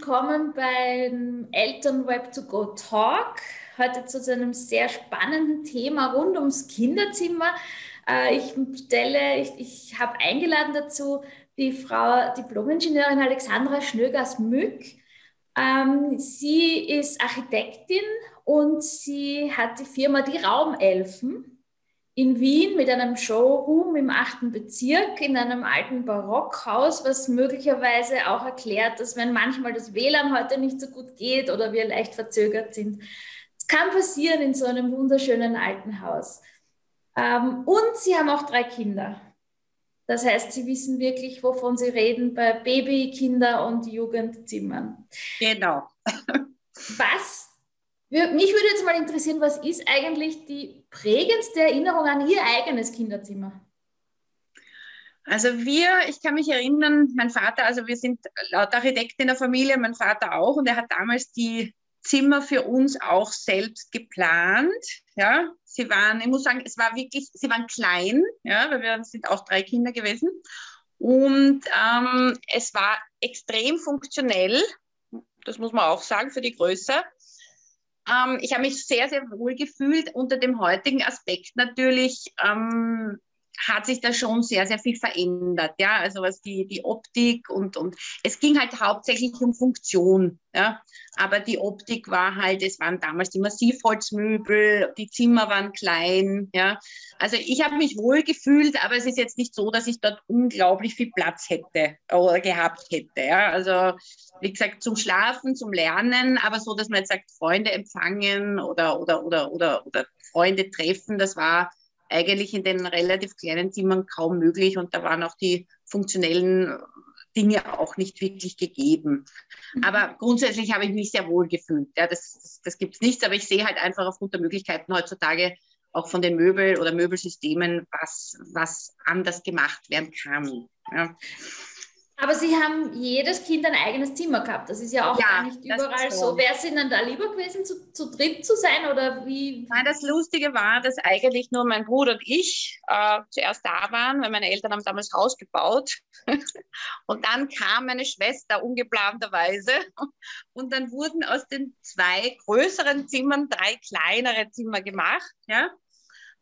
willkommen beim Elternweb to Go Talk. Heute zu einem sehr spannenden Thema rund ums Kinderzimmer. Äh, ich stelle, ich, ich habe eingeladen dazu die Frau Diplomingenieurin Alexandra Schnögers-Mück. Ähm, sie ist Architektin und sie hat die Firma Die Raumelfen in Wien mit einem Showroom im achten Bezirk in einem alten Barockhaus, was möglicherweise auch erklärt, dass wenn manchmal das WLAN heute nicht so gut geht oder wir leicht verzögert sind, es kann passieren in so einem wunderschönen alten Haus. Ähm, und sie haben auch drei Kinder. Das heißt, sie wissen wirklich, wovon sie reden bei Baby, Kinder und Jugendzimmern. Genau. Was mich würde jetzt mal interessieren, was ist eigentlich die prägendste Erinnerung an Ihr eigenes Kinderzimmer? Also wir, ich kann mich erinnern, mein Vater, also wir sind laut Architekt in der Familie, mein Vater auch, und er hat damals die Zimmer für uns auch selbst geplant. Ja, sie waren, ich muss sagen, es war wirklich, sie waren klein, ja, weil wir sind auch drei Kinder gewesen. Und ähm, es war extrem funktionell, das muss man auch sagen, für die Größe. Ähm, ich habe mich sehr, sehr wohl gefühlt unter dem heutigen Aspekt natürlich. Ähm, hat sich da schon sehr, sehr viel verändert. Ja, also was die, die Optik und, und es ging halt hauptsächlich um Funktion. Ja, aber die Optik war halt, es waren damals die Massivholzmöbel, die Zimmer waren klein. Ja, also ich habe mich wohl gefühlt, aber es ist jetzt nicht so, dass ich dort unglaublich viel Platz hätte oder gehabt hätte. Ja, also wie gesagt, zum Schlafen, zum Lernen, aber so, dass man jetzt sagt, Freunde empfangen oder, oder, oder, oder, oder Freunde treffen, das war eigentlich in den relativ kleinen Zimmern kaum möglich und da waren auch die funktionellen Dinge auch nicht wirklich gegeben. Mhm. Aber grundsätzlich habe ich mich sehr wohl gefühlt. Ja, das das, das gibt es nichts, aber ich sehe halt einfach aufgrund der Möglichkeiten heutzutage auch von den Möbel- oder Möbelsystemen, was, was anders gemacht werden kann. Ja. Aber Sie haben jedes Kind ein eigenes Zimmer gehabt. Das ist ja auch ja, gar nicht überall so. Wäre es Ihnen da lieber gewesen, zu, zu dritt zu sein oder wie? Nein, das Lustige war, dass eigentlich nur mein Bruder und ich äh, zuerst da waren, weil meine Eltern haben damals Haus gebaut. und dann kam meine Schwester ungeplanterweise. Und dann wurden aus den zwei größeren Zimmern drei kleinere Zimmer gemacht. Ja?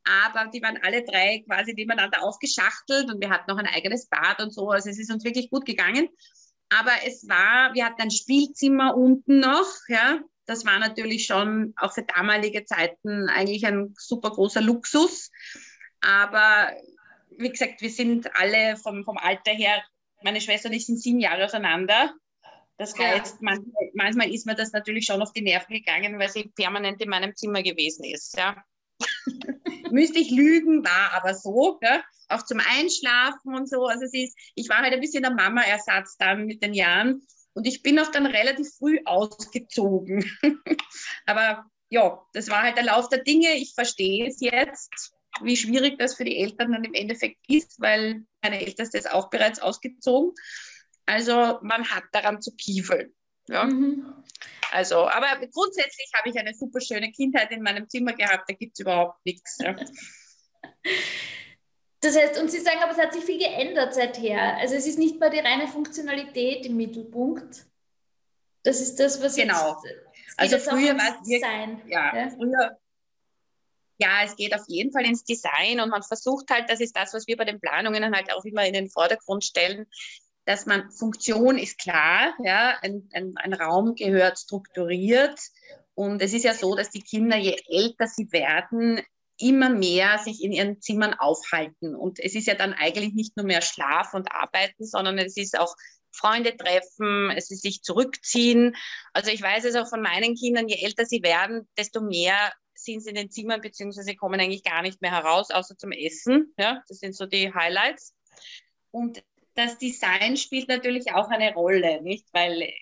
Aber die waren alle drei quasi nebeneinander aufgeschachtelt und wir hatten noch ein eigenes Bad und so. Also es ist uns wirklich gut gegangen. Aber es war, wir hatten ein Spielzimmer unten noch, ja. Das war natürlich schon auch für damalige Zeiten eigentlich ein super großer Luxus. Aber wie gesagt, wir sind alle vom, vom Alter her, meine Schwester und ich sind sieben Jahre auseinander. Das heißt, manchmal, manchmal ist mir das natürlich schon auf die Nerven gegangen, weil sie permanent in meinem Zimmer gewesen ist. Ja. Müsste ich lügen, war aber so. Ja? Auch zum Einschlafen und so. Also sie ist, ich war halt ein bisschen der Mama-Ersatz dann mit den Jahren. Und ich bin auch dann relativ früh ausgezogen. aber ja, das war halt der Lauf der Dinge. Ich verstehe es jetzt, wie schwierig das für die Eltern dann im Endeffekt ist, weil meine Älteste ist auch bereits ausgezogen. Also man hat daran zu kiefeln. Ja. Mhm. Also, aber grundsätzlich habe ich eine super schöne Kindheit in meinem Zimmer gehabt, da gibt es überhaupt nichts. Ja. Das heißt, und Sie sagen aber, es hat sich viel geändert seither. Also es ist nicht mehr die reine Funktionalität im Mittelpunkt. Das ist das, was genau. jetzt, also jetzt früher war es Design. Ja, ja, früher. Ja, es geht auf jeden Fall ins Design und man versucht halt, das ist das, was wir bei den Planungen halt auch immer in den Vordergrund stellen, dass man Funktion ist klar, ja, ein, ein, ein Raum gehört strukturiert. Und es ist ja so, dass die Kinder, je älter sie werden, immer mehr sich in ihren Zimmern aufhalten. Und es ist ja dann eigentlich nicht nur mehr Schlaf und Arbeiten, sondern es ist auch Freunde treffen, es ist sich zurückziehen. Also ich weiß es auch von meinen Kindern, je älter sie werden, desto mehr sind sie in den Zimmern, beziehungsweise kommen eigentlich gar nicht mehr heraus, außer zum Essen. Ja, das sind so die Highlights. Und das Design spielt natürlich auch eine Rolle, nicht? Weil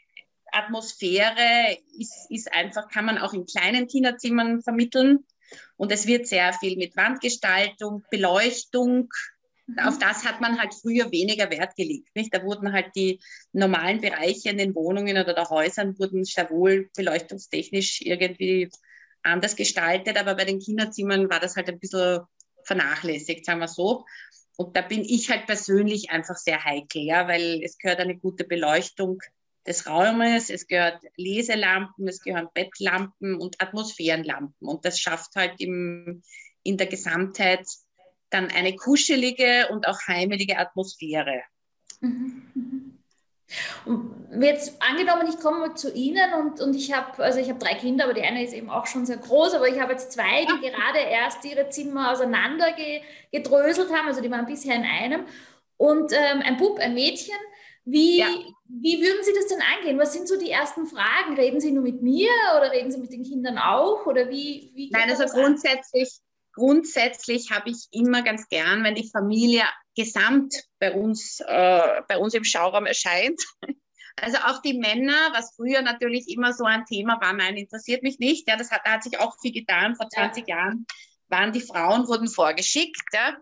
Atmosphäre ist, ist einfach, kann man auch in kleinen Kinderzimmern vermitteln. Und es wird sehr viel mit Wandgestaltung, Beleuchtung. Mhm. Auf das hat man halt früher weniger Wert gelegt. Nicht? Da wurden halt die normalen Bereiche in den Wohnungen oder der Häusern wurden sehr wohl beleuchtungstechnisch irgendwie anders gestaltet. Aber bei den Kinderzimmern war das halt ein bisschen vernachlässigt, sagen wir so. Und da bin ich halt persönlich einfach sehr heikel, ja, weil es gehört eine gute Beleuchtung des Raumes, es gehört Leselampen, es gehören Bettlampen und Atmosphärenlampen. Und das schafft halt im, in der Gesamtheit dann eine kuschelige und auch heimelige Atmosphäre. Mhm. Und jetzt angenommen, ich komme zu Ihnen und, und ich habe, also ich habe drei Kinder, aber die eine ist eben auch schon sehr groß, aber ich habe jetzt zwei, die gerade erst ihre Zimmer auseinander gedröselt haben, also die waren bisher in einem. Und ähm, ein Bub, ein Mädchen. Wie, ja. wie würden Sie das denn angehen? Was sind so die ersten Fragen? Reden Sie nur mit mir oder reden Sie mit den Kindern auch? Oder wie, wie Nein, also grundsätzlich, grundsätzlich habe ich immer ganz gern, wenn die Familie gesamt bei uns, äh, bei uns im Schauraum erscheint. Also auch die Männer, was früher natürlich immer so ein Thema war, nein, interessiert mich nicht. Ja, das hat, da hat sich auch viel getan. Vor 20 ja. Jahren waren die Frauen, wurden vorgeschickt. Ja.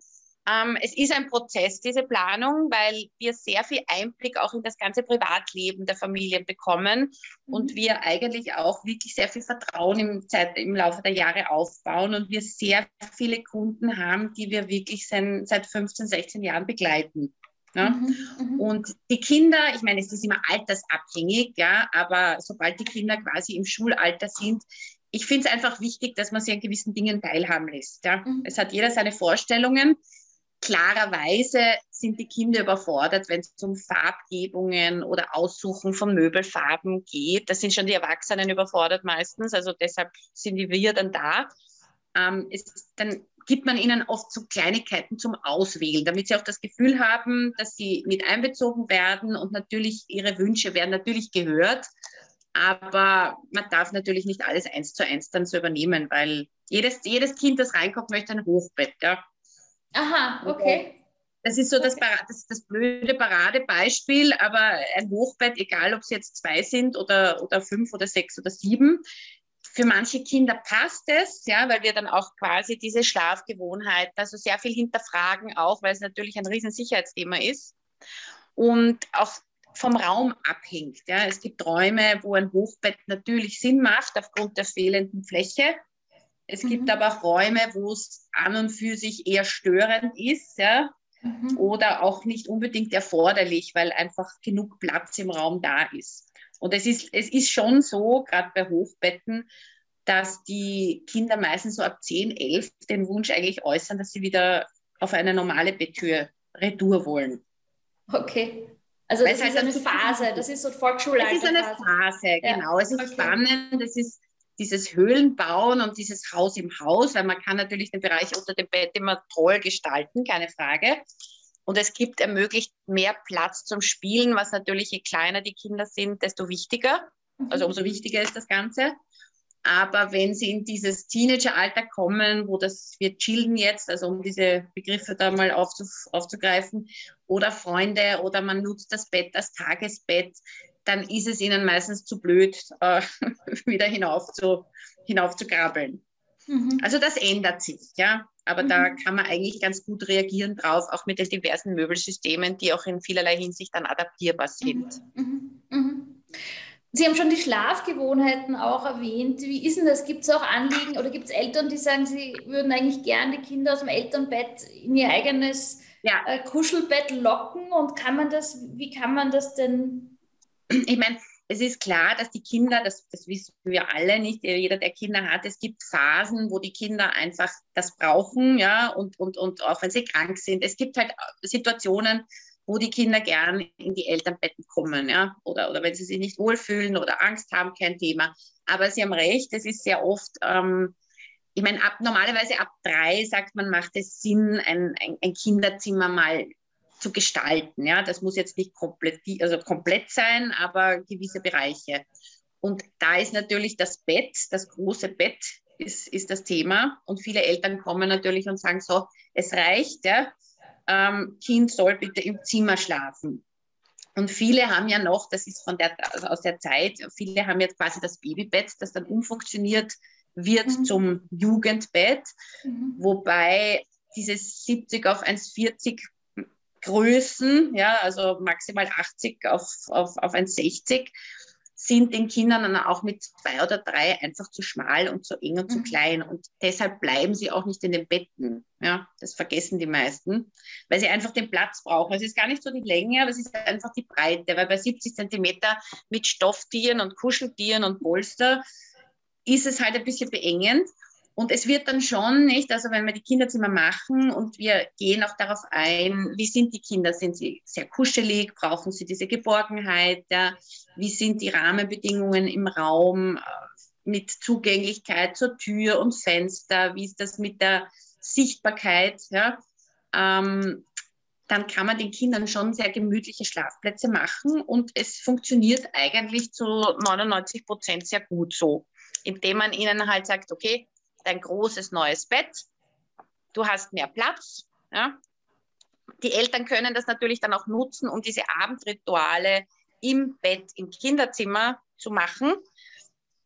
Ähm, es ist ein Prozess, diese Planung, weil wir sehr viel Einblick auch in das ganze Privatleben der Familien bekommen mhm. und wir eigentlich auch wirklich sehr viel Vertrauen im, Zeit, im Laufe der Jahre aufbauen und wir sehr viele Kunden haben, die wir wirklich seit, seit 15, 16 Jahren begleiten. Ja? Mhm, mhm, und die Kinder, ich meine, es ist immer altersabhängig, ja, aber sobald die Kinder quasi im Schulalter sind, ich finde es einfach wichtig, dass man sie an gewissen Dingen teilhaben lässt. Ja? Mhm. Es hat jeder seine Vorstellungen klarerweise sind die Kinder überfordert, wenn es um Farbgebungen oder Aussuchen von Möbelfarben geht. Da sind schon die Erwachsenen überfordert meistens, also deshalb sind wir dann da. Ähm, es, dann gibt man ihnen oft so Kleinigkeiten zum Auswählen, damit sie auch das Gefühl haben, dass sie mit einbezogen werden und natürlich ihre Wünsche werden natürlich gehört. Aber man darf natürlich nicht alles eins zu eins dann so übernehmen, weil jedes, jedes Kind, das reinkommt, möchte ein Hochbett. Ja. Aha, okay. Das ist so das, das, das blöde Paradebeispiel, aber ein Hochbett, egal ob es jetzt zwei sind oder, oder fünf oder sechs oder sieben, für manche Kinder passt es, ja, weil wir dann auch quasi diese Schlafgewohnheit, also sehr viel hinterfragen auch, weil es natürlich ein Riesensicherheitsthema ist und auch vom Raum abhängt. Ja. Es gibt Räume, wo ein Hochbett natürlich Sinn macht aufgrund der fehlenden Fläche. Es mhm. gibt aber auch Räume, wo es an und für sich eher störend ist, ja, mhm. oder auch nicht unbedingt erforderlich, weil einfach genug Platz im Raum da ist. Und es ist, es ist schon so, gerade bei Hochbetten, dass die Kinder meistens so ab 10, 11 den Wunsch eigentlich äußern, dass sie wieder auf eine normale Betttür Retour wollen. Okay. Also das ist halt eine Phase, das ist so Volksschulalter. Das ist eine Phase, genau. Ja. Es ist okay. spannend, es ist dieses Höhlenbauen und dieses Haus im Haus, weil man kann natürlich den Bereich unter dem Bett immer toll gestalten, keine Frage. Und es gibt ermöglicht mehr Platz zum Spielen, was natürlich, je kleiner die Kinder sind, desto wichtiger. Also umso wichtiger ist das Ganze. Aber wenn sie in dieses Teenageralter kommen, wo das wir chillen jetzt, also um diese Begriffe da mal aufzugreifen, oder Freunde oder man nutzt das Bett als Tagesbett, dann ist es ihnen meistens zu blöd, äh, wieder hinauf zu, hinauf zu krabbeln. Mhm. Also das ändert sich, ja. Aber mhm. da kann man eigentlich ganz gut reagieren drauf, auch mit den diversen Möbelsystemen, die auch in vielerlei Hinsicht dann adaptierbar sind. Mhm. mhm. mhm. Sie haben schon die Schlafgewohnheiten auch erwähnt. Wie ist denn das? Gibt es auch Anliegen oder gibt es Eltern, die sagen, sie würden eigentlich gern die Kinder aus dem Elternbett in ihr eigenes ja. äh, Kuschelbett locken? Und kann man das, wie kann man das denn ich meine, es ist klar, dass die Kinder, das, das wissen wir alle nicht, jeder, der Kinder hat, es gibt Phasen, wo die Kinder einfach das brauchen, ja, und, und, und auch wenn sie krank sind. Es gibt halt Situationen, wo die Kinder gern in die Elternbetten kommen, ja, oder, oder wenn sie sich nicht wohlfühlen oder Angst haben, kein Thema. Aber Sie haben recht, es ist sehr oft, ähm, ich meine, ab, normalerweise ab drei sagt man, macht es Sinn, ein, ein, ein Kinderzimmer mal zu gestalten. Ja, das muss jetzt nicht komplett, also komplett sein, aber gewisse Bereiche. Und da ist natürlich das Bett, das große Bett ist, ist das Thema. Und viele Eltern kommen natürlich und sagen so, es reicht, ja, ähm, Kind soll bitte im Zimmer schlafen. Und viele haben ja noch, das ist von der, also aus der Zeit, viele haben jetzt quasi das Babybett, das dann umfunktioniert wird mhm. zum Jugendbett, mhm. wobei dieses 70 auf 1,40 Größen, ja, also maximal 80 auf, auf, auf 1,60 sind den Kindern dann auch mit zwei oder drei einfach zu schmal und zu eng und zu mhm. klein. Und deshalb bleiben sie auch nicht in den Betten. Ja, das vergessen die meisten, weil sie einfach den Platz brauchen. Es ist gar nicht so die Länge, aber es ist einfach die Breite, weil bei 70 Zentimeter mit Stofftieren und Kuscheltieren und Polster ist es halt ein bisschen beengend. Und es wird dann schon nicht, also wenn wir die Kinderzimmer machen und wir gehen auch darauf ein, wie sind die Kinder? Sind sie sehr kuschelig? Brauchen sie diese Geborgenheit? Ja? Wie sind die Rahmenbedingungen im Raum äh, mit Zugänglichkeit zur Tür und Fenster? Wie ist das mit der Sichtbarkeit? Ja? Ähm, dann kann man den Kindern schon sehr gemütliche Schlafplätze machen und es funktioniert eigentlich zu 99 Prozent sehr gut so, indem man ihnen halt sagt, okay, ein großes neues Bett, du hast mehr Platz. Ja? Die Eltern können das natürlich dann auch nutzen, um diese Abendrituale im Bett, im Kinderzimmer zu machen.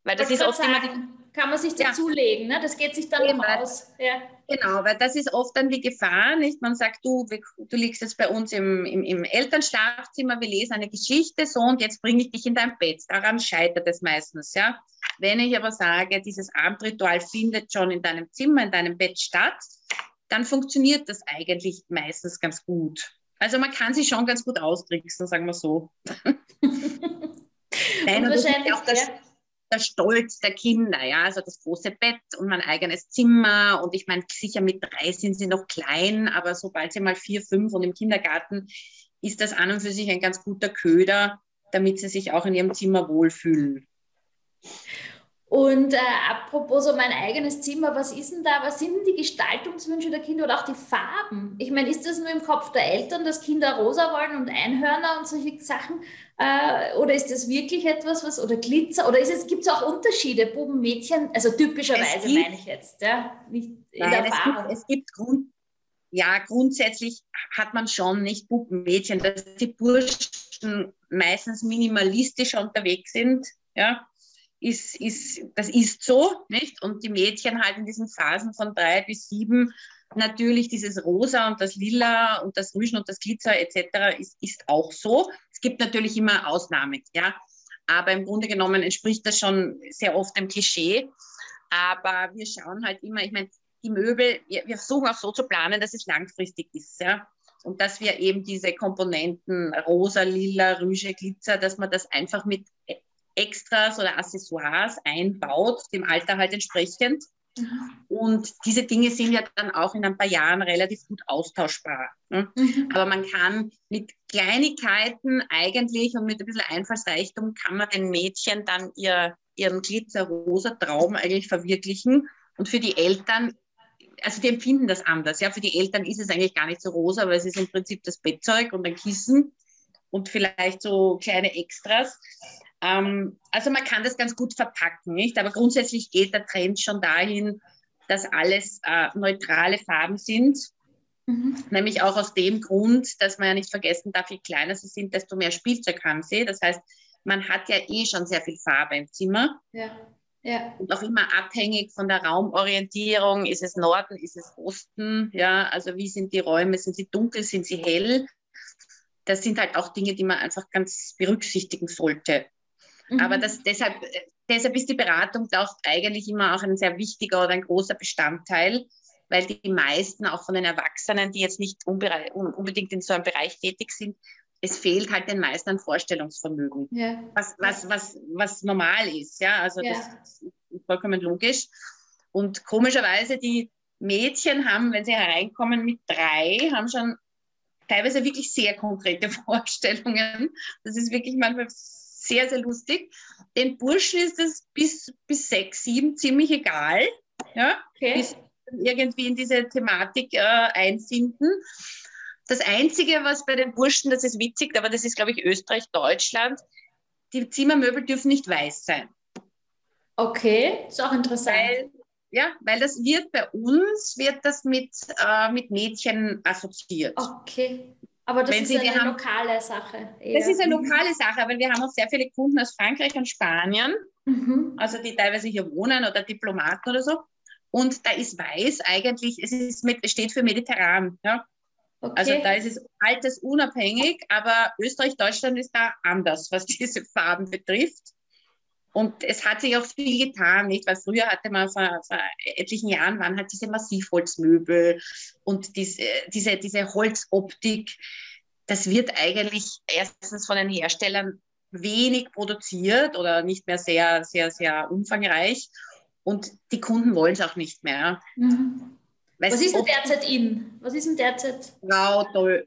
Weil das ist oft sagen, immer die, kann man sich dazulegen, ne? das geht sich dann Eben, aus. Ja. Genau, weil das ist oft dann die Gefahr, nicht? Man sagt, du, du liegst jetzt bei uns im, im, im Elternschlafzimmer, wir lesen eine Geschichte, so und jetzt bringe ich dich in dein Bett. Daran scheitert es meistens, ja. Wenn ich aber sage, dieses Abendritual findet schon in deinem Zimmer, in deinem Bett statt, dann funktioniert das eigentlich meistens ganz gut. Also man kann sich schon ganz gut austricksen, sagen wir so. Nein, und, und wahrscheinlich auch das, ja der Stolz der Kinder, ja, also das große Bett und mein eigenes Zimmer. Und ich meine, sicher mit drei sind sie noch klein, aber sobald sie mal vier, fünf und im Kindergarten ist das an und für sich ein ganz guter Köder, damit sie sich auch in ihrem Zimmer wohlfühlen. Und äh, apropos so mein eigenes Zimmer, was ist denn da, was sind denn die Gestaltungswünsche der Kinder oder auch die Farben? Ich meine, ist das nur im Kopf der Eltern, dass Kinder rosa wollen und Einhörner und solche Sachen? Äh, oder ist das wirklich etwas, was, oder Glitzer? Oder gibt es auch Unterschiede, Buben, Mädchen? Also typischerweise meine ich jetzt, ja, nicht in der Erfahrung. Es gibt, es gibt Grund, ja, grundsätzlich hat man schon nicht Buben, Mädchen, dass die Burschen meistens minimalistischer unterwegs sind, ja ist, ist, das ist so, nicht? Und die Mädchen halt in diesen Phasen von drei bis sieben natürlich dieses Rosa und das Lila und das Mischen und das Glitzer etc. Ist, ist auch so. Es gibt natürlich immer Ausnahmen, ja. Aber im Grunde genommen entspricht das schon sehr oft dem Klischee. Aber wir schauen halt immer, ich meine, die Möbel, wir, wir versuchen auch so zu planen, dass es langfristig ist, ja. Und dass wir eben diese Komponenten rosa, lila, rüsche, Glitzer, dass man das einfach mit Extras oder Accessoires einbaut, dem Alter halt entsprechend. Mhm. Und diese Dinge sind ja dann auch in ein paar Jahren relativ gut austauschbar. Ne? Mhm. Aber man kann mit Kleinigkeiten eigentlich und mit ein bisschen Einfallsreichtum kann man den Mädchen dann ihr, ihren glitzer-rosa Traum eigentlich verwirklichen. Und für die Eltern, also die empfinden das anders. Ja, für die Eltern ist es eigentlich gar nicht so rosa, weil es ist im Prinzip das Bettzeug und ein Kissen und vielleicht so kleine Extras. Ähm, also man kann das ganz gut verpacken, nicht? Aber grundsätzlich geht der Trend schon dahin, dass alles äh, neutrale Farben sind. Mhm. Nämlich auch aus dem Grund, dass man ja nicht vergessen darf, je kleiner sie sind, desto mehr Spielzeug haben sie. Das heißt, man hat ja eh schon sehr viel Farbe im Zimmer. Ja. Ja. Und auch immer abhängig von der Raumorientierung. Ist es Norden, ist es Osten? Ja, also wie sind die Räume? Sind sie dunkel, sind sie hell? Das sind halt auch Dinge, die man einfach ganz berücksichtigen sollte. Mhm. Aber das, deshalb, deshalb ist die Beratung auch eigentlich immer auch ein sehr wichtiger oder ein großer Bestandteil, weil die meisten auch von den Erwachsenen, die jetzt nicht unbedingt in so einem Bereich tätig sind, es fehlt halt den meisten an Vorstellungsvermögen, ja. was, was, was, was normal ist. Ja, also ja. das ist vollkommen logisch. Und komischerweise, die Mädchen haben, wenn sie hereinkommen mit drei, haben schon teilweise wirklich sehr konkrete Vorstellungen. Das ist wirklich manchmal sehr, sehr lustig. Den Burschen ist es bis, bis sechs, sieben ziemlich egal. Ja, okay. bis irgendwie in diese Thematik äh, einfinden. Das Einzige, was bei den Burschen, das ist witzig, aber das ist, glaube ich, Österreich, Deutschland, die Zimmermöbel dürfen nicht weiß sein. Okay, ist auch interessant. Weil, ja, weil das wird bei uns, wird das mit, äh, mit Mädchen assoziiert. Okay. Aber das Wenn ist Sie, eine haben, lokale Sache. Eher. Das ist eine lokale Sache, weil wir haben auch sehr viele Kunden aus Frankreich und Spanien, mhm. also die teilweise hier wohnen oder Diplomaten oder so. Und da ist weiß eigentlich, es ist mit, steht für mediterran. Ja? Okay. Also da ist es altersunabhängig, aber Österreich, Deutschland ist da anders, was diese Farben betrifft. Und es hat sich auch viel getan, nicht? Weil früher hatte man vor, vor etlichen Jahren waren halt diese Massivholzmöbel und diese, diese, diese Holzoptik. Das wird eigentlich erstens von den Herstellern wenig produziert oder nicht mehr sehr, sehr, sehr umfangreich. Und die Kunden wollen es auch nicht mehr. Mhm. Was ist denn derzeit in? Was ist denn derzeit?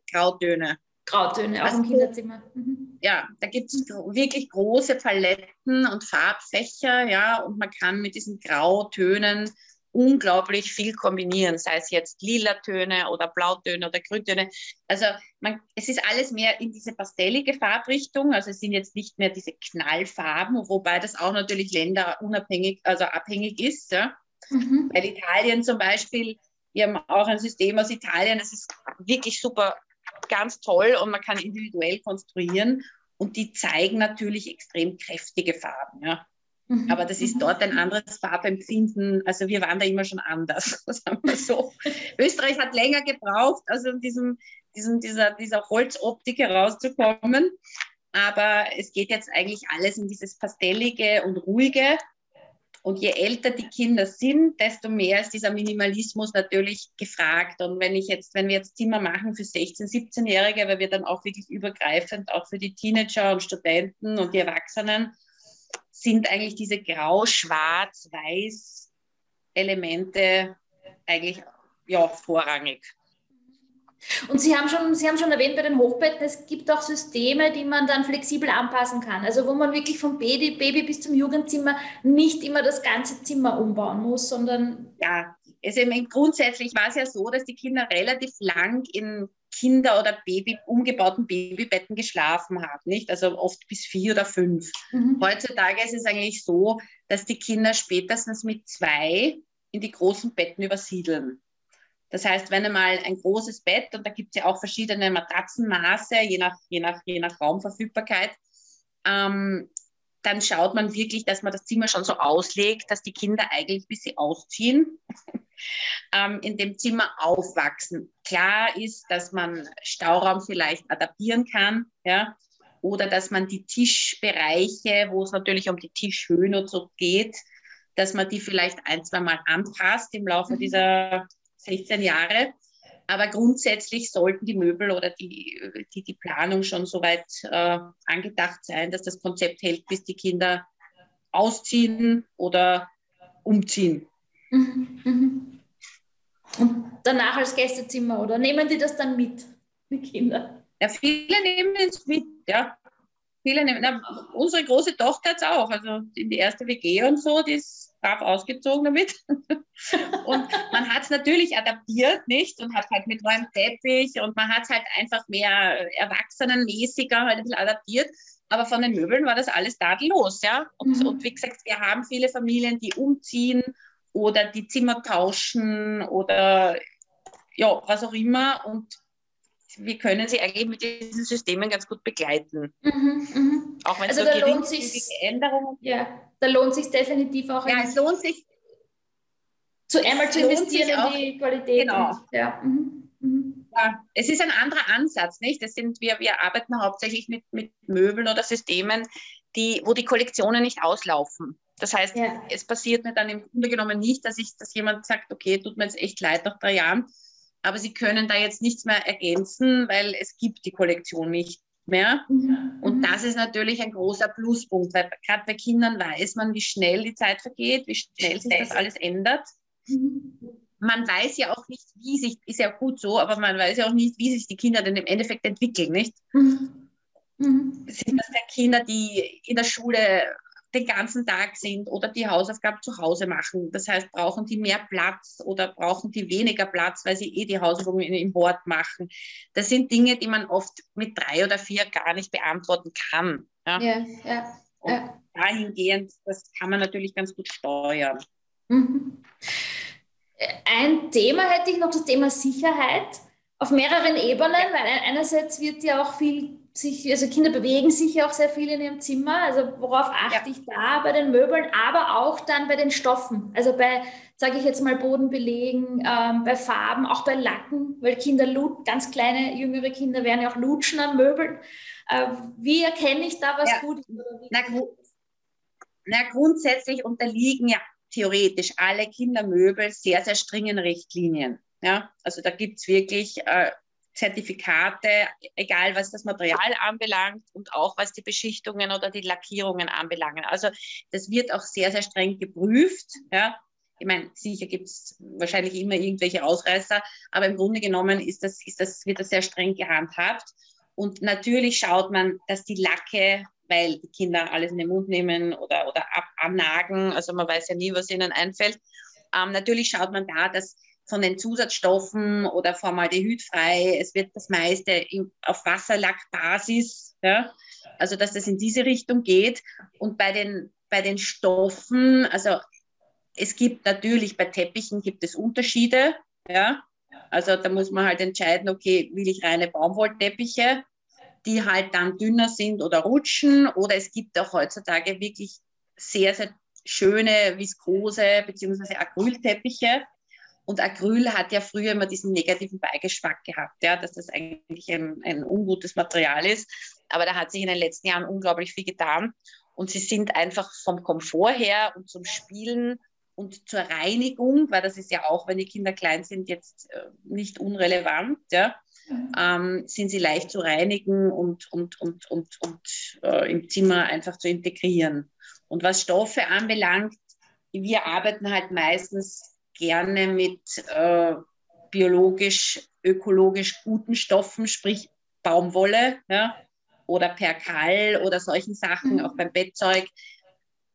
Grautöne. Grautöne, auch also, im Kinderzimmer. Mhm. Ja, da gibt es wirklich große Paletten und Farbfächer, ja, und man kann mit diesen Grautönen unglaublich viel kombinieren, sei es jetzt lila Töne oder Blautöne oder Grüntöne. Also man, es ist alles mehr in diese pastellige Farbrichtung, also es sind jetzt nicht mehr diese Knallfarben, wobei das auch natürlich länderunabhängig, also abhängig ist. Ja. Mhm. Weil Italien zum Beispiel, wir haben auch ein System aus Italien, das ist wirklich super, ganz toll und man kann individuell konstruieren und die zeigen natürlich extrem kräftige Farben. Ja. Mhm. Aber das ist dort ein anderes Farbempfinden. Also wir waren da immer schon anders, sagen wir so. Österreich hat länger gebraucht, also diesem, diesem, dieser, dieser Holzoptik herauszukommen. Aber es geht jetzt eigentlich alles in dieses Pastellige und Ruhige. Und je älter die Kinder sind, desto mehr ist dieser Minimalismus natürlich gefragt. Und wenn ich jetzt, wenn wir jetzt Zimmer machen für 16-, 17-Jährige, weil wir dann auch wirklich übergreifend auch für die Teenager und Studenten und die Erwachsenen sind eigentlich diese grau, schwarz, weiß Elemente eigentlich ja, vorrangig. Und Sie haben, schon, Sie haben schon erwähnt bei den Hochbetten, es gibt auch Systeme, die man dann flexibel anpassen kann. Also wo man wirklich vom Baby, Baby bis zum Jugendzimmer nicht immer das ganze Zimmer umbauen muss, sondern... Ja, also grundsätzlich war es ja so, dass die Kinder relativ lang in Kinder- oder Baby, umgebauten Babybetten geschlafen haben, nicht? Also oft bis vier oder fünf. Mhm. Heutzutage ist es eigentlich so, dass die Kinder spätestens mit zwei in die großen Betten übersiedeln. Das heißt, wenn einmal ein großes Bett, und da gibt es ja auch verschiedene Matratzenmaße, je nach, je nach, je nach Raumverfügbarkeit, ähm, dann schaut man wirklich, dass man das Zimmer schon so auslegt, dass die Kinder eigentlich, bis sie ausziehen, ähm, in dem Zimmer aufwachsen. Klar ist, dass man Stauraum vielleicht adaptieren kann, ja, oder dass man die Tischbereiche, wo es natürlich um die Tischhöhen und so geht, dass man die vielleicht ein, zwei Mal anpasst im Laufe mhm. dieser 16 Jahre. Aber grundsätzlich sollten die Möbel oder die, die, die Planung schon so weit äh, angedacht sein, dass das Konzept hält, bis die Kinder ausziehen oder umziehen. Mhm, mhm. Und danach als Gästezimmer oder nehmen die das dann mit, die Kinder? Ja, viele nehmen es mit, ja. Viele nehmen, na, unsere große Tochter hat es auch, also in die erste WG und so, die ist brav ausgezogen damit. und man hat es natürlich adaptiert, nicht? Und hat halt mit neuem Teppich und man hat es halt einfach mehr erwachsenenmäßiger halt ein bisschen adaptiert. Aber von den Möbeln war das alles tadellos, ja. Und, mhm. und wie gesagt, wir haben viele Familien, die umziehen oder die Zimmer tauschen oder ja, was auch immer. Und wir können sie eigentlich mit diesen Systemen ganz gut begleiten. Mhm, mh. Auch wenn also es so da lohnt sich Änderungen Ja, da lohnt sich definitiv auch. Ja, es lohnt sich. Zu einmal zu investieren in die Qualität. Genau. Und, ja. Mhm, mhm. ja. es ist ein anderer Ansatz, nicht? Das sind wir, wir arbeiten hauptsächlich mit, mit Möbeln oder Systemen, die, wo die Kollektionen nicht auslaufen. Das heißt, ja. es passiert mir dann im Grunde genommen nicht, dass ich, dass jemand sagt, okay, tut mir jetzt echt leid nach drei Jahren, aber sie können da jetzt nichts mehr ergänzen, weil es gibt die Kollektion nicht mehr. Mhm. Und das ist natürlich ein großer Pluspunkt, weil gerade bei Kindern weiß man, wie schnell die Zeit vergeht, wie schnell sich das alles ändert. Mhm. Man weiß ja auch nicht, wie sich, ist ja gut so, aber man weiß ja auch nicht, wie sich die Kinder denn im Endeffekt entwickeln, nicht? Mhm. Mhm. Sind das denn Kinder, die in der Schule den ganzen Tag sind oder die Hausaufgaben zu Hause machen. Das heißt, brauchen die mehr Platz oder brauchen die weniger Platz, weil sie eh die Hausaufgaben im Wort machen. Das sind Dinge, die man oft mit drei oder vier gar nicht beantworten kann. Ja, ja, ja. ja. dahingehend, das kann man natürlich ganz gut steuern. Mhm. Ein Thema hätte ich noch, das Thema Sicherheit auf mehreren Ebenen, weil einerseits wird ja auch viel sich, also Kinder bewegen sich ja auch sehr viel in ihrem Zimmer. Also worauf achte ja. ich da bei den Möbeln, aber auch dann bei den Stoffen. Also bei, sage ich jetzt mal, Bodenbelegen, ähm, bei Farben, auch bei Lacken, weil Kinder, ganz kleine, jüngere Kinder werden ja auch lutschen an Möbeln. Äh, wie erkenne ich da, was ja. gut? Na, Na, grundsätzlich unterliegen ja theoretisch alle Kindermöbel sehr, sehr strengen Richtlinien. Ja, also da gibt es wirklich äh, Zertifikate, egal was das Material anbelangt und auch was die Beschichtungen oder die Lackierungen anbelangen. Also das wird auch sehr, sehr streng geprüft. Ja. Ich meine, sicher gibt es wahrscheinlich immer irgendwelche Ausreißer, aber im Grunde genommen ist das, ist das, wird das sehr streng gehandhabt. Und natürlich schaut man, dass die Lacke, weil die Kinder alles in den Mund nehmen oder, oder ab, annagen, also man weiß ja nie, was ihnen einfällt. Ähm, natürlich schaut man da, dass von den Zusatzstoffen oder formaldehydfrei. Es wird das meiste auf Wasserlackbasis, ja? also dass das in diese Richtung geht. Und bei den, bei den Stoffen, also es gibt natürlich bei Teppichen gibt es Unterschiede, ja. Also da muss man halt entscheiden, okay, will ich reine Baumwollteppiche, die halt dann dünner sind oder rutschen, oder es gibt auch heutzutage wirklich sehr, sehr schöne Viskose bzw. Acrylteppiche, und Acryl hat ja früher immer diesen negativen Beigeschmack gehabt, ja, dass das eigentlich ein, ein ungutes Material ist. Aber da hat sich in den letzten Jahren unglaublich viel getan. Und sie sind einfach vom Komfort her und zum Spielen und zur Reinigung, weil das ist ja auch, wenn die Kinder klein sind, jetzt äh, nicht unrelevant, ja, mhm. ähm, sind sie leicht zu reinigen und, und, und, und, und äh, im Zimmer einfach zu integrieren. Und was Stoffe anbelangt, wir arbeiten halt meistens gerne mit äh, biologisch, ökologisch guten Stoffen, sprich Baumwolle ja, oder Perkal oder solchen Sachen, mhm. auch beim Bettzeug,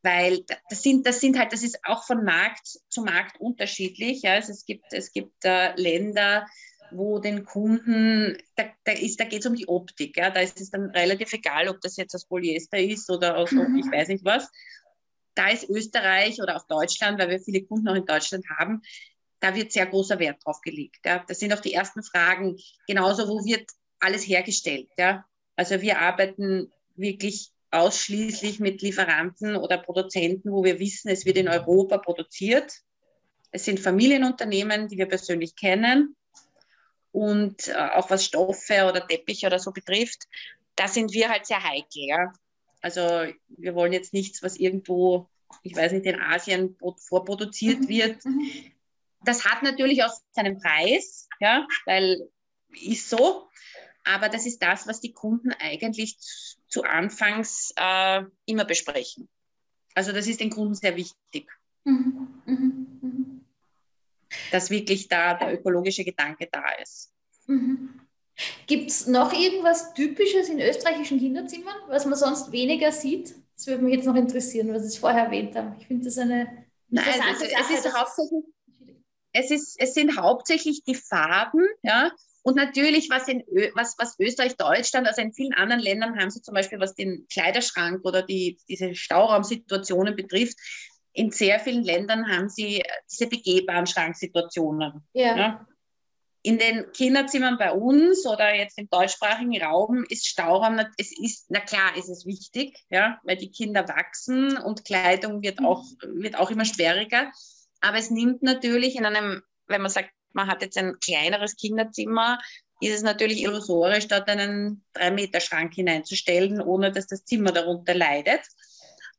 weil das sind, das sind halt, das ist auch von Markt zu Markt unterschiedlich. Ja. Also es gibt, es gibt äh, Länder, wo den Kunden, da, da, da geht es um die Optik. Ja. Da ist es dann relativ egal, ob das jetzt aus Polyester ist oder aus, mhm. ich weiß nicht was da ist Österreich oder auch Deutschland, weil wir viele Kunden auch in Deutschland haben, da wird sehr großer Wert drauf gelegt. Ja. Das sind auch die ersten Fragen. Genauso, wo wird alles hergestellt? Ja. Also wir arbeiten wirklich ausschließlich mit Lieferanten oder Produzenten, wo wir wissen, es wird in Europa produziert. Es sind Familienunternehmen, die wir persönlich kennen. Und äh, auch was Stoffe oder Teppiche oder so betrifft, da sind wir halt sehr heikel. Ja. Also wir wollen jetzt nichts, was irgendwo, ich weiß nicht, in Asien vorproduziert mhm. wird. Mhm. Das hat natürlich auch seinen Preis, ja, weil ist so. Aber das ist das, was die Kunden eigentlich zu, zu Anfangs äh, immer besprechen. Also das ist den Kunden sehr wichtig. Mhm. Mhm. mhm. Dass wirklich da der ökologische Gedanke da ist. Mhm. Gibt es noch irgendwas Typisches in österreichischen Kinderzimmern, was man sonst weniger sieht? Das würde mich jetzt noch interessieren, was ich vorher erwähnt habe. Ich finde das eine interessante Nein, also, Sache. Es, ist es, ist, es sind hauptsächlich die Farben, ja, und natürlich, was, in Ö was, was Österreich, Deutschland, also in vielen anderen Ländern haben sie zum Beispiel, was den Kleiderschrank oder die, diese Stauraumsituationen betrifft, in sehr vielen Ländern haben sie diese begehbaren Schranksituationen. Ja. ja in den Kinderzimmern bei uns oder jetzt im deutschsprachigen Raum ist Stauraum, es ist, na klar, ist es wichtig, ja, weil die Kinder wachsen und Kleidung wird auch, wird auch immer schwieriger. Aber es nimmt natürlich in einem, wenn man sagt, man hat jetzt ein kleineres Kinderzimmer, ist es natürlich illusorisch, dort einen 3-Meter-Schrank hineinzustellen, ohne dass das Zimmer darunter leidet.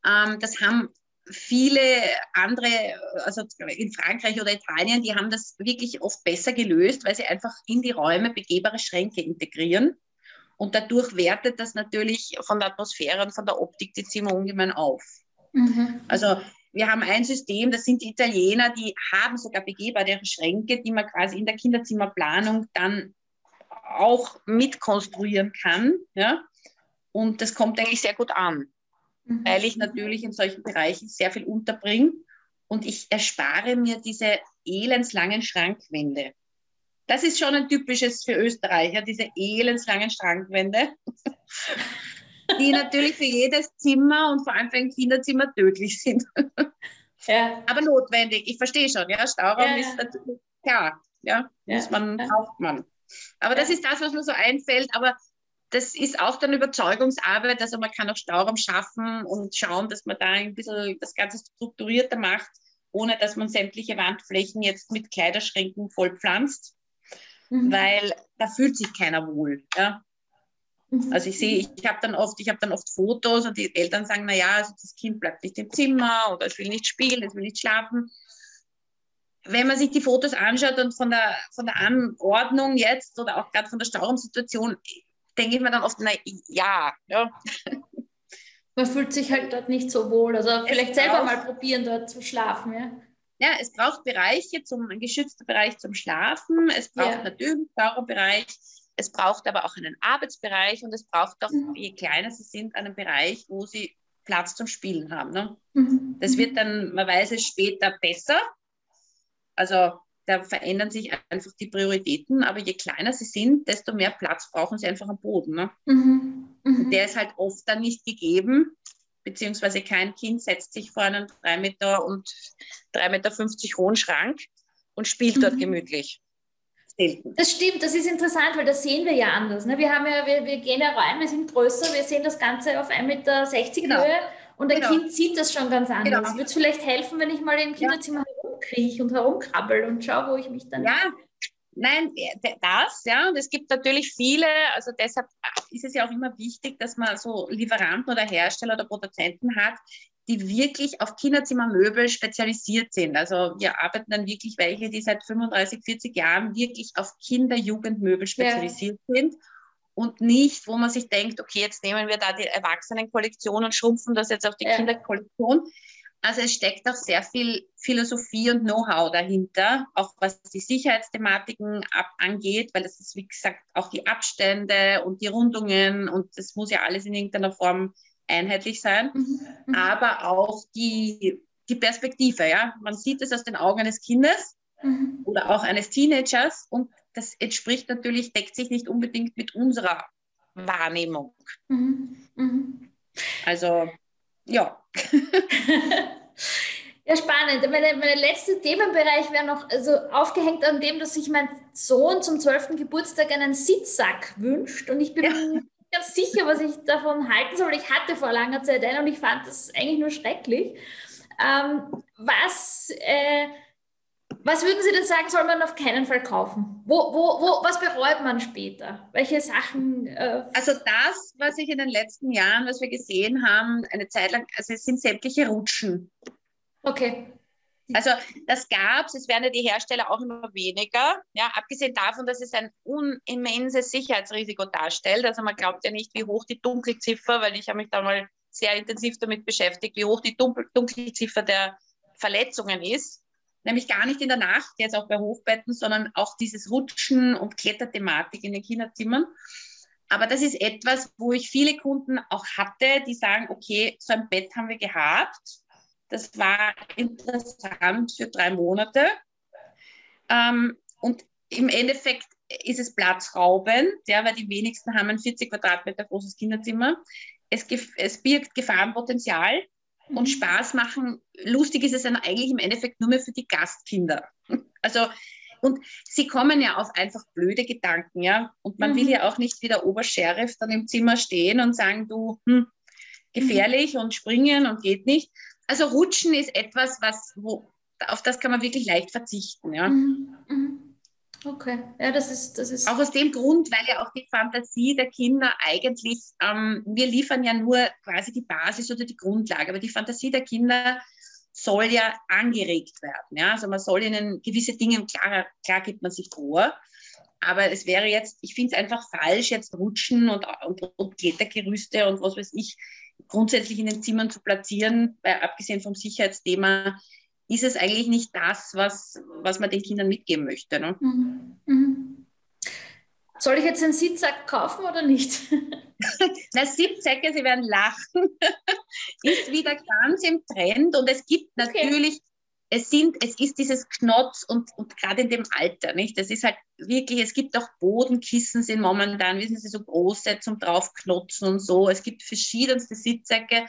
Ähm, das haben viele andere, also in Frankreich oder Italien, die haben das wirklich oft besser gelöst, weil sie einfach in die Räume begehbare Schränke integrieren. Und dadurch wertet das natürlich von der Atmosphäre und von der Optik die Zimmer ungemein auf. Mhm. Also wir haben ein System, das sind die Italiener, die haben sogar begehbare Schränke, die man quasi in der Kinderzimmerplanung dann auch mitkonstruieren kann. Ja? Und das kommt eigentlich sehr gut an mhm. weil ich natürlich in solchen Bereichen sehr viel unterbringe und ich erspare mir diese elendslangen Schrankwände. Das ist schon ein typisches für Österreicher, diese elendslangen Schrankwände, die natürlich für jedes Zimmer und vor allem für ein Kinderzimmer tödlich sind. Ja. Aber notwendig, ich verstehe schon, ja, Stauraum ja, ist natürlich klar, ja, muss man, braucht man. Aber das ist das, was mir so einfällt, aber das ist auch dann Überzeugungsarbeit. Also man kann auch Stauraum schaffen und schauen, dass man da ein bisschen das Ganze strukturierter macht, ohne dass man sämtliche Wandflächen jetzt mit Kleiderschränken vollpflanzt, mhm. weil da fühlt sich keiner wohl. Ja? Mhm. Also ich sehe, ich habe dann oft, ich habe dann oft Fotos und die Eltern sagen, na ja, also das Kind bleibt nicht im Zimmer oder es will nicht spielen, es will nicht schlafen. Wenn man sich die Fotos anschaut und von der, von der Anordnung jetzt oder auch gerade von der Stauraumsituation, denke ich mir dann oft, na ja, ja. Man fühlt sich halt dort nicht so wohl. Also vielleicht selber mal probieren, dort zu schlafen, ja. Ja, es braucht Bereiche zum, ein geschützter Bereich zum Schlafen. Es braucht ja. natürlich einen Sauerbereich. Es braucht aber auch einen Arbeitsbereich und es braucht auch, mhm. je kleiner sie sind, einen Bereich, wo sie Platz zum Spielen haben. Ne? Mhm. Das wird dann, man weiß es später besser. Also da verändern sich einfach die Prioritäten, aber je kleiner sie sind, desto mehr Platz brauchen sie einfach am Boden. Ne? Mhm. Mhm. der ist halt oft dann nicht gegeben, beziehungsweise kein Kind setzt sich vor einen 3 Meter und 3,50 Meter hohen Schrank und spielt dort mhm. gemütlich selten. Das stimmt, das ist interessant, weil das sehen wir ja anders. Ne? Wir, haben ja, wir, wir gehen ja rein, wir sind größer, wir sehen das Ganze auf 1,60 Meter genau. Höhe und ein genau. Kind sieht das schon ganz anders. Genau. Würde es vielleicht helfen, wenn ich mal im Kinderzimmer ja. herumkrieche und herumkrabbel und schaue, wo ich mich dann... Ja, Nein, das, ja, und es gibt natürlich viele, also deshalb ist es ja auch immer wichtig, dass man so Lieferanten oder Hersteller oder Produzenten hat, die wirklich auf Kinderzimmermöbel spezialisiert sind. Also wir arbeiten dann wirklich welche, die seit 35, 40 Jahren wirklich auf Kinder-Jugendmöbel spezialisiert ja. sind und nicht, wo man sich denkt, okay, jetzt nehmen wir da die Erwachsenenkollektion und schrumpfen das jetzt auf die ja. Kinderkollektion. Also es steckt auch sehr viel Philosophie und Know-how dahinter, auch was die Sicherheitsthematiken ab angeht, weil das ist, wie gesagt, auch die Abstände und die Rundungen und das muss ja alles in irgendeiner Form einheitlich sein, mhm. mhm. aber auch die, die Perspektive. Ja? Man sieht es aus den Augen eines Kindes mhm. oder auch eines Teenagers und das entspricht natürlich, deckt sich nicht unbedingt mit unserer Wahrnehmung. Mhm. mhm. Also, ja. Ja, spannend. Meine, meine letzte Themenbereich wäre noch also aufgehängt an dem, dass sich mein Sohn zum 12. Geburtstag einen Sitzsack wünscht. Und ich bin ja ganz sicher, was ich davon halten soll. Ich hatte vor langer Zeit einen und ich fand das eigentlich nur schrecklich. Ähm, was, äh, was würden Sie denn sagen, soll man auf keinen Fall kaufen? Wo, wo, wo, was bereut man später? Welche Sachen? Äh, also das, was ich in den letzten Jahren, was wir gesehen haben, eine Zeit lang, also es sind sämtliche Rutschen. Okay. Also das gab es, es werden ja die Hersteller auch immer weniger, ja, abgesehen davon, dass es ein unimmenses Sicherheitsrisiko darstellt. Also man glaubt ja nicht, wie hoch die Dunkelziffer, weil ich habe mich da mal sehr intensiv damit beschäftigt, wie hoch die Dunkelziffer der Verletzungen ist. Nämlich gar nicht in der Nacht, jetzt auch bei Hochbetten, sondern auch dieses Rutschen und Kletterthematik in den Kinderzimmern. Aber das ist etwas, wo ich viele Kunden auch hatte, die sagen, okay, so ein Bett haben wir gehabt das war interessant für drei Monate. Ähm, und im Endeffekt ist es platzraubend, ja, weil die wenigsten haben ein 40 Quadratmeter großes Kinderzimmer. Es, es birgt Gefahrenpotenzial und mhm. Spaß machen. Lustig ist es dann eigentlich im Endeffekt nur mehr für die Gastkinder. Also, und sie kommen ja auf einfach blöde Gedanken, ja. Und man mhm. will ja auch nicht wie der Obersheriff dann im Zimmer stehen und sagen, du, hm, gefährlich mhm. und springen und geht nicht, also Rutschen ist etwas, was, wo, auf das kann man wirklich leicht verzichten. Ja. Mhm. Okay, ja, das ist, das ist. Auch aus dem Grund, weil ja auch die Fantasie der Kinder eigentlich, ähm, wir liefern ja nur quasi die Basis oder die Grundlage, aber die Fantasie der Kinder soll ja angeregt werden. Ja? Also man soll ihnen gewisse Dinge, klar, klar gibt man sich vor, aber es wäre jetzt, ich finde es einfach falsch, jetzt Rutschen und, und, und Klettergerüste und was weiß ich, grundsätzlich in den Zimmern zu platzieren, weil abgesehen vom Sicherheitsthema ist es eigentlich nicht das, was, was man den Kindern mitgeben möchte. Ne? Mhm. Mhm. Soll ich jetzt einen Sitzsack kaufen oder nicht? Na, Sitzsäcke, Sie werden lachen, ist wieder ganz im Trend und es gibt okay. natürlich es sind, es ist dieses Knotz und, und gerade in dem Alter, nicht? Das ist halt wirklich, es gibt auch Bodenkissen sind momentan, wissen Sie, so große zum draufknotzen und so. Es gibt verschiedenste Sitzsäcke.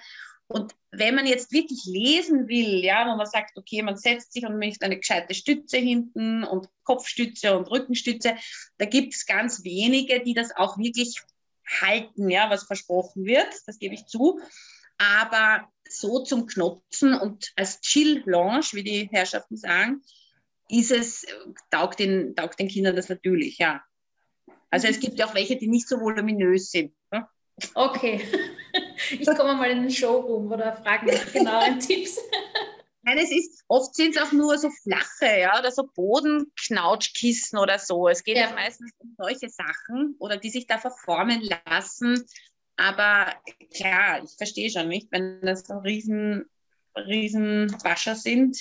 Und wenn man jetzt wirklich lesen will, ja, wo man sagt, okay, man setzt sich und möchte eine gescheite Stütze hinten und Kopfstütze und Rückenstütze, da gibt es ganz wenige, die das auch wirklich halten, ja, was versprochen wird, das gebe ich zu. Aber so zum Knotzen und als Chill-Lounge, wie die Herrschaften sagen, ist es, taugt den, taugt den Kindern das natürlich, ja. Also es gibt ja auch welche, die nicht so voluminös sind. Ne? Okay. Ich komme mal in den Showroom oder frage nach genauen Tipps. Nein, es ist, oft sind es auch nur so flache, ja, oder so Bodenknautschkissen oder so. Es geht ja. ja meistens um solche Sachen oder die sich da verformen lassen. Aber klar, ich verstehe schon nicht, wenn das so riesen, riesen Wascher sind,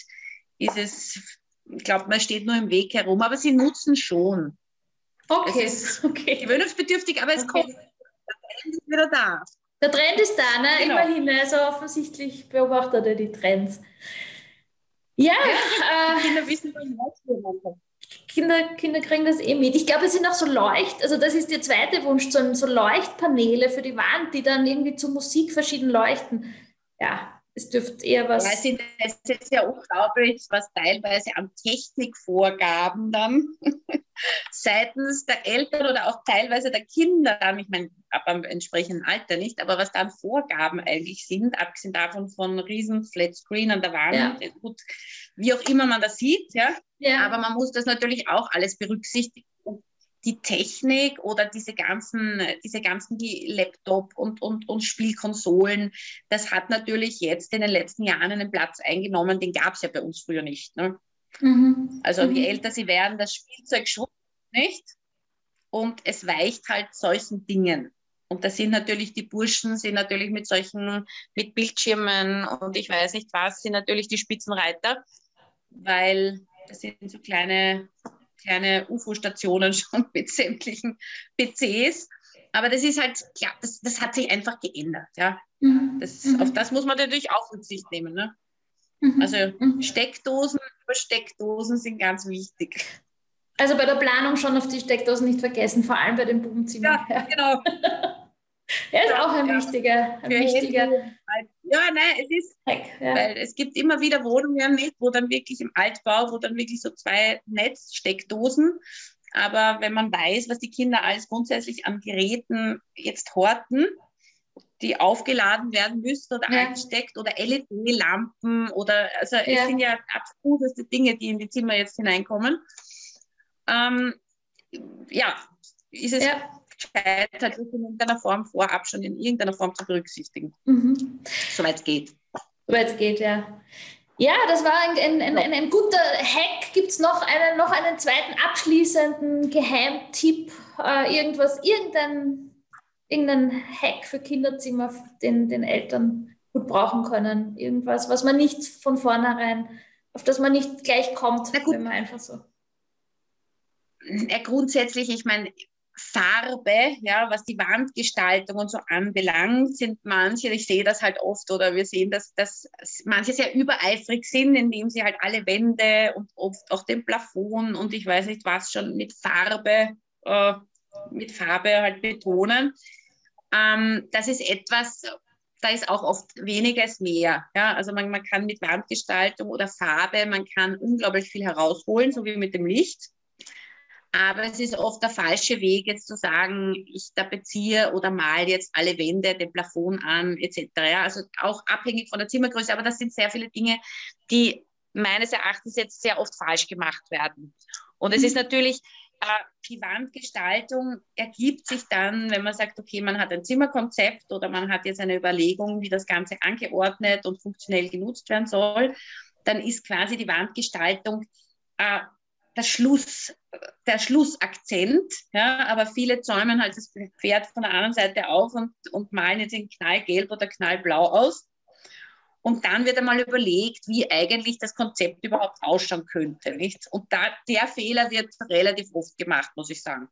ist es, ich glaube, man steht nur im Weg herum, aber sie nutzen schon. Okay, es ist okay. gewöhnungsbedürftig, aber es okay. kommt wieder da. Der Trend ist da, ne? Genau. Immerhin. Also offensichtlich beobachtet er die Trends. Ja, ja äh, Kinder wissen, Kinder, Kinder kriegen das eh mit. Ich glaube, es sind auch so Leucht, also das ist der zweite Wunsch, so, so Leuchtpaneele für die Wand, die dann irgendwie zu Musik verschieden leuchten. Ja, es dürfte eher was. Ja, es ist ja unglaublich, was teilweise an Technikvorgaben dann seitens der Eltern oder auch teilweise der Kinder, ich meine, ab einem entsprechenden Alter nicht, aber was dann Vorgaben eigentlich sind, abgesehen davon von riesen Flatscreen an der Wand, ja. gut, wie auch immer man das sieht, ja? ja. Aber man muss das natürlich auch alles berücksichtigen die Technik oder diese ganzen, diese ganzen die Laptop und, und, und Spielkonsolen, das hat natürlich jetzt in den letzten Jahren einen Platz eingenommen, den gab es ja bei uns früher nicht. Ne? Mhm. Also mhm. je älter sie werden, das Spielzeug schwupp nicht und es weicht halt solchen Dingen. Und da sind natürlich die Burschen, sind natürlich mit solchen, mit Bildschirmen und ich weiß nicht was, sind natürlich die Spitzenreiter, weil das sind so kleine kleine UFO-Stationen schon mit sämtlichen PCs. Aber das ist halt, ja, das, das hat sich einfach geändert. Ja. Mhm. Das, mhm. Auf das muss man natürlich auch Rücksicht nehmen. Ne? Mhm. Also mhm. Steckdosen über Steckdosen sind ganz wichtig. Also bei der Planung schon auf die Steckdosen nicht vergessen, vor allem bei den Bubenzimmern. Ja, genau. Er ist auch ein ja. wichtiger, ein wichtiger. Ja, nein, es ist, ja. weil es gibt immer wieder Wohnungen nicht, wo dann wirklich im Altbau, wo dann wirklich so zwei Netzsteckdosen, aber wenn man weiß, was die Kinder alles grundsätzlich an Geräten jetzt horten, die aufgeladen werden müssen oder ja. eingesteckt oder LED-Lampen oder also ja. es sind ja abstruseste Dinge, die in die Zimmer jetzt hineinkommen. Ähm, ja, ist es ja gescheit, das in irgendeiner Form vorab schon in irgendeiner Form zu berücksichtigen. Mhm. Soweit es geht. Soweit es geht, ja. Ja, das war ein, ein, ein, ein guter Hack. Gibt es noch einen, noch einen zweiten abschließenden Geheimtipp? Äh, irgendwas, irgendein, irgendein Hack für Kinderzimmer, den, den Eltern gut brauchen können? Irgendwas, was man nicht von vornherein, auf das man nicht gleich kommt, wenn man einfach so. Ja, grundsätzlich, ich meine, Farbe, ja, was die Wandgestaltung und so anbelangt, sind manche, ich sehe das halt oft oder wir sehen, dass, dass manche sehr übereifrig sind, indem sie halt alle Wände und oft auch den Plafond und ich weiß nicht was schon mit Farbe, äh, mit Farbe halt betonen. Ähm, das ist etwas, da ist auch oft weniges mehr. Ja? Also man, man kann mit Wandgestaltung oder Farbe, man kann unglaublich viel herausholen, so wie mit dem Licht. Aber es ist oft der falsche Weg, jetzt zu sagen, ich tapeziere oder mal jetzt alle Wände, den Plafond an, etc. Also auch abhängig von der Zimmergröße. Aber das sind sehr viele Dinge, die meines Erachtens jetzt sehr oft falsch gemacht werden. Und es ist mhm. natürlich, äh, die Wandgestaltung ergibt sich dann, wenn man sagt, okay, man hat ein Zimmerkonzept oder man hat jetzt eine Überlegung, wie das Ganze angeordnet und funktionell genutzt werden soll, dann ist quasi die Wandgestaltung äh, der, Schluss, der Schlussakzent. Ja, aber viele zäumen halt das Pferd von der anderen Seite auf und, und malen jetzt in knallgelb oder knallblau aus. Und dann wird einmal überlegt, wie eigentlich das Konzept überhaupt ausschauen könnte. Nicht? Und da, der Fehler wird relativ oft gemacht, muss ich sagen.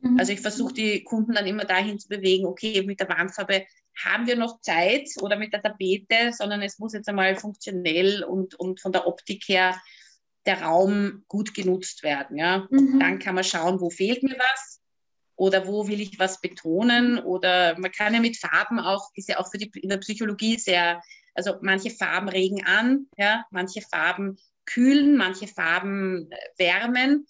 Mhm. Also ich versuche die Kunden dann immer dahin zu bewegen, okay, mit der Wandfarbe haben wir noch Zeit oder mit der Tapete, sondern es muss jetzt einmal funktionell und, und von der Optik her der Raum gut genutzt werden. Ja? Mhm. Dann kann man schauen, wo fehlt mir was oder wo will ich was betonen oder man kann ja mit Farben auch, ist ja auch für die in der Psychologie sehr, also manche Farben regen an, ja, manche Farben kühlen, manche Farben wärmen,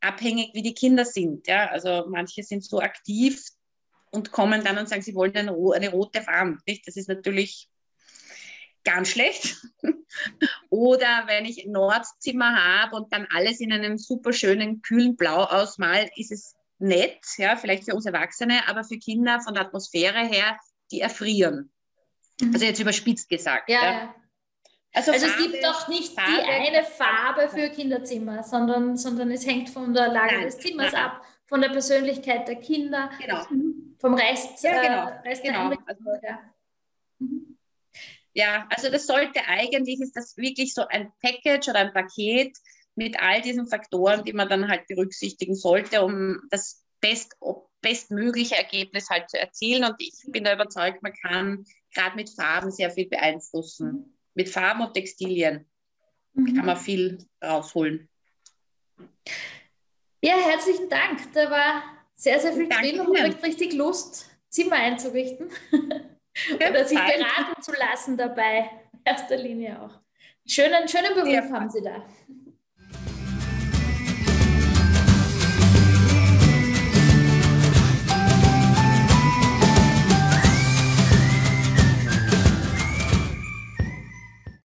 abhängig wie die Kinder sind. Ja? Also manche sind so aktiv und kommen dann und sagen, sie wollen eine, eine rote Wand. Nicht? Das ist natürlich ganz schlecht. Oder wenn ich ein Nordzimmer habe und dann alles in einem super schönen, kühlen Blau ausmal, ist es nett, ja, vielleicht für uns Erwachsene, aber für Kinder von der Atmosphäre her, die erfrieren. Mhm. Also jetzt überspitzt gesagt. Ja, ja. Also, also Farbe, es gibt doch nicht Farbe, die eine Farbe für Kinderzimmer, sondern, sondern es hängt von der Lage Nein. des Zimmers Nein. ab, von der Persönlichkeit der Kinder, genau. vom Rest, ja, genau. Äh, Rest genau. der also, ja. Mhm. Ja, also das sollte eigentlich, ist das wirklich so ein Package oder ein Paket mit all diesen Faktoren, die man dann halt berücksichtigen sollte, um das best, bestmögliche Ergebnis halt zu erzielen. Und ich bin da überzeugt, man kann gerade mit Farben sehr viel beeinflussen. Mit Farben und Textilien mhm. kann man viel rausholen. Ja, herzlichen Dank. Da war sehr, sehr viel Danke drin und man kriegt richtig Lust, Zimmer einzurichten. Oder sich beraten zu lassen dabei. In erster Linie auch. Schönen, schönen Beruf haben Sie da.